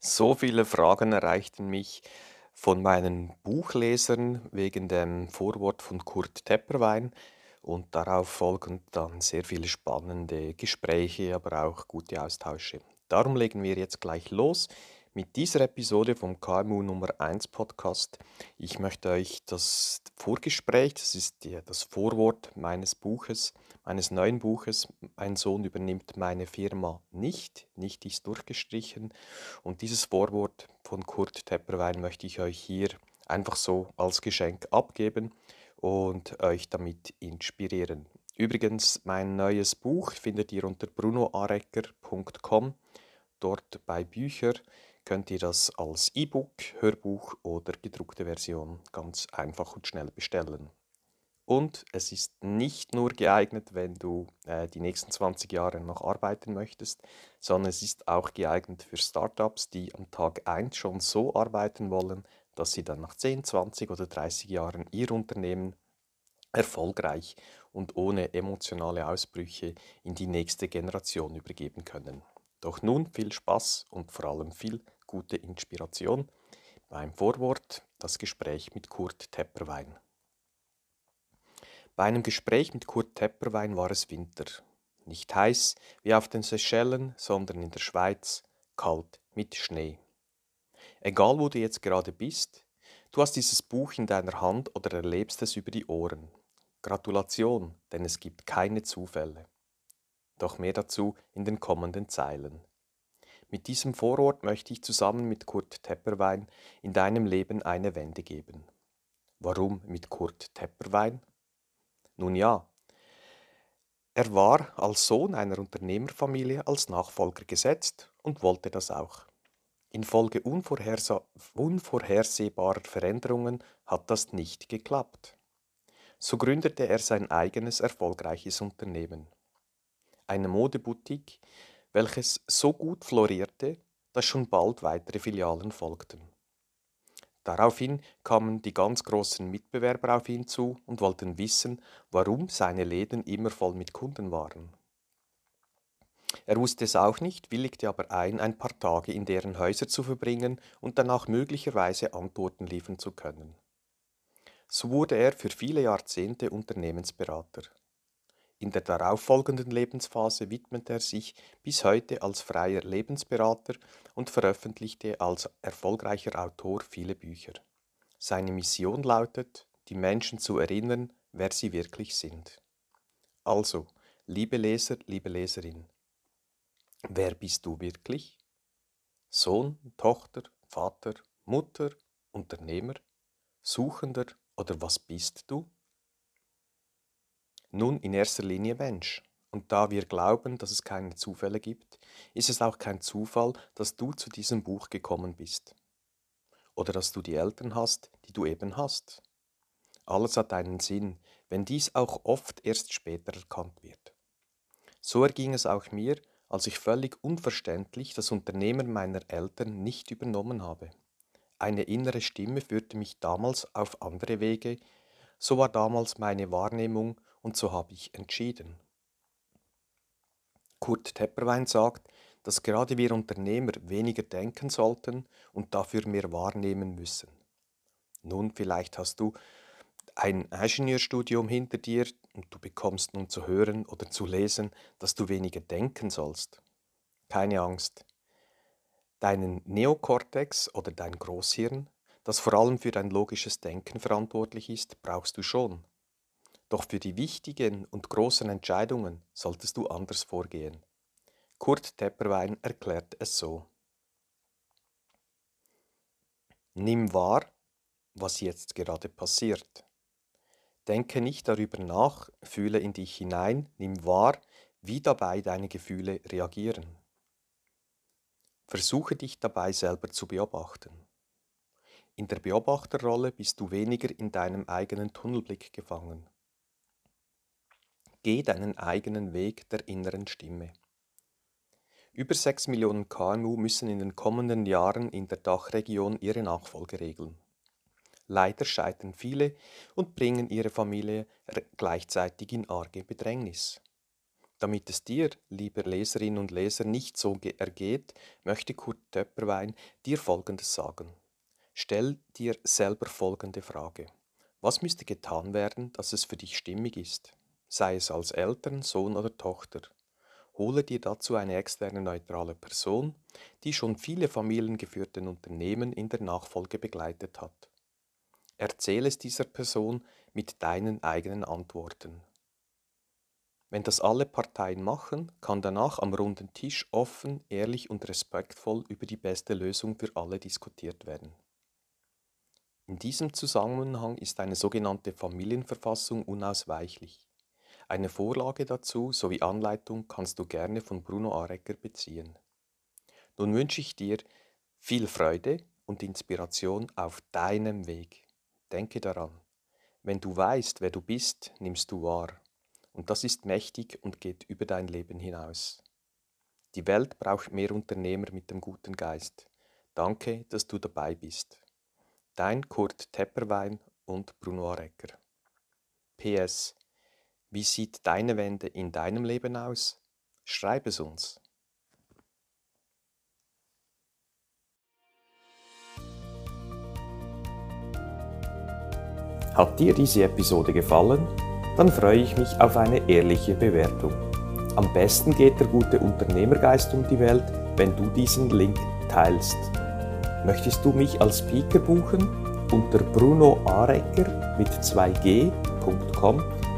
So viele Fragen erreichten mich von meinen Buchlesern wegen dem Vorwort von Kurt Tepperwein und darauf folgend dann sehr viele spannende Gespräche, aber auch gute Austausche. Darum legen wir jetzt gleich los mit dieser Episode vom KMU Nummer 1 Podcast. Ich möchte euch das Vorgespräch, das ist das Vorwort meines Buches, meines neuen Buches, Mein Sohn übernimmt meine Firma nicht, nicht ist durchgestrichen. Und dieses Vorwort von Kurt Tepperwein möchte ich euch hier einfach so als Geschenk abgeben und euch damit inspirieren. Übrigens, mein neues Buch findet ihr unter brunoarecker.com, dort bei Bücher könnt ihr das als E-Book, Hörbuch oder gedruckte Version ganz einfach und schnell bestellen. Und es ist nicht nur geeignet, wenn du äh, die nächsten 20 Jahre noch arbeiten möchtest, sondern es ist auch geeignet für Startups, die am Tag 1 schon so arbeiten wollen, dass sie dann nach 10, 20 oder 30 Jahren ihr Unternehmen erfolgreich und ohne emotionale Ausbrüche in die nächste Generation übergeben können. Doch nun viel Spaß und vor allem viel gute Inspiration beim Vorwort das Gespräch mit Kurt Tepperwein. Bei einem Gespräch mit Kurt Tepperwein war es Winter. Nicht heiß wie auf den Seychellen, sondern in der Schweiz, kalt mit Schnee. Egal wo du jetzt gerade bist, du hast dieses Buch in deiner Hand oder erlebst es über die Ohren. Gratulation, denn es gibt keine Zufälle. Doch mehr dazu in den kommenden Zeilen. Mit diesem Vorwort möchte ich zusammen mit Kurt Tepperwein in deinem Leben eine Wende geben. Warum mit Kurt Tepperwein? Nun ja, er war als Sohn einer Unternehmerfamilie als Nachfolger gesetzt und wollte das auch. Infolge unvorhersehbarer Veränderungen hat das nicht geklappt. So gründete er sein eigenes erfolgreiches Unternehmen. Eine Modeboutique, welches so gut florierte, dass schon bald weitere Filialen folgten. Daraufhin kamen die ganz großen Mitbewerber auf ihn zu und wollten wissen, warum seine Läden immer voll mit Kunden waren. Er wusste es auch nicht, willigte aber ein, ein paar Tage in deren Häuser zu verbringen und danach möglicherweise Antworten liefern zu können. So wurde er für viele Jahrzehnte Unternehmensberater. In der darauffolgenden Lebensphase widmet er sich bis heute als freier Lebensberater und veröffentlichte als erfolgreicher Autor viele Bücher. Seine Mission lautet, die Menschen zu erinnern, wer sie wirklich sind. Also, liebe Leser, liebe Leserin, wer bist du wirklich? Sohn, Tochter, Vater, Mutter, Unternehmer, Suchender oder was bist du? Nun in erster Linie Mensch. Und da wir glauben, dass es keine Zufälle gibt, ist es auch kein Zufall, dass du zu diesem Buch gekommen bist. Oder dass du die Eltern hast, die du eben hast. Alles hat einen Sinn, wenn dies auch oft erst später erkannt wird. So erging es auch mir, als ich völlig unverständlich das Unternehmen meiner Eltern nicht übernommen habe. Eine innere Stimme führte mich damals auf andere Wege, so war damals meine Wahrnehmung und so habe ich entschieden. Kurt Tepperwein sagt, dass gerade wir Unternehmer weniger denken sollten und dafür mehr wahrnehmen müssen. Nun, vielleicht hast du ein Ingenieurstudium hinter dir und du bekommst nun zu hören oder zu lesen, dass du weniger denken sollst. Keine Angst. Deinen Neokortex oder dein Großhirn, das vor allem für dein logisches Denken verantwortlich ist, brauchst du schon. Doch für die wichtigen und großen Entscheidungen solltest du anders vorgehen. Kurt Tepperwein erklärt es so. Nimm wahr, was jetzt gerade passiert. Denke nicht darüber nach, fühle in dich hinein, nimm wahr, wie dabei deine Gefühle reagieren. Versuche dich dabei selber zu beobachten. In der Beobachterrolle bist du weniger in deinem eigenen Tunnelblick gefangen. Geh deinen eigenen Weg der inneren Stimme. Über 6 Millionen KMU müssen in den kommenden Jahren in der Dachregion ihre Nachfolge regeln. Leider scheitern viele und bringen ihre Familie gleichzeitig in arge Bedrängnis. Damit es dir, lieber Leserinnen und Leser, nicht so ergeht, möchte Kurt Töpperwein dir Folgendes sagen. Stell dir selber folgende Frage. Was müsste getan werden, dass es für dich stimmig ist? Sei es als Eltern, Sohn oder Tochter. Hole dir dazu eine externe neutrale Person, die schon viele familiengeführten Unternehmen in der Nachfolge begleitet hat. Erzähle es dieser Person mit deinen eigenen Antworten. Wenn das alle Parteien machen, kann danach am runden Tisch offen, ehrlich und respektvoll über die beste Lösung für alle diskutiert werden. In diesem Zusammenhang ist eine sogenannte Familienverfassung unausweichlich. Eine Vorlage dazu sowie Anleitung kannst du gerne von Bruno Arecker beziehen. Nun wünsche ich dir viel Freude und Inspiration auf deinem Weg. Denke daran, wenn du weißt, wer du bist, nimmst du wahr. Und das ist mächtig und geht über dein Leben hinaus. Die Welt braucht mehr Unternehmer mit dem guten Geist. Danke, dass du dabei bist. Dein Kurt Tepperwein und Bruno Arecker. PS. Wie sieht deine Wende in deinem Leben aus? Schreib es uns. Hat dir diese Episode gefallen? Dann freue ich mich auf eine ehrliche Bewertung. Am besten geht der gute Unternehmergeist um die Welt, wenn du diesen Link teilst. Möchtest du mich als Speaker buchen? Unter brunoarecker mit 2g.com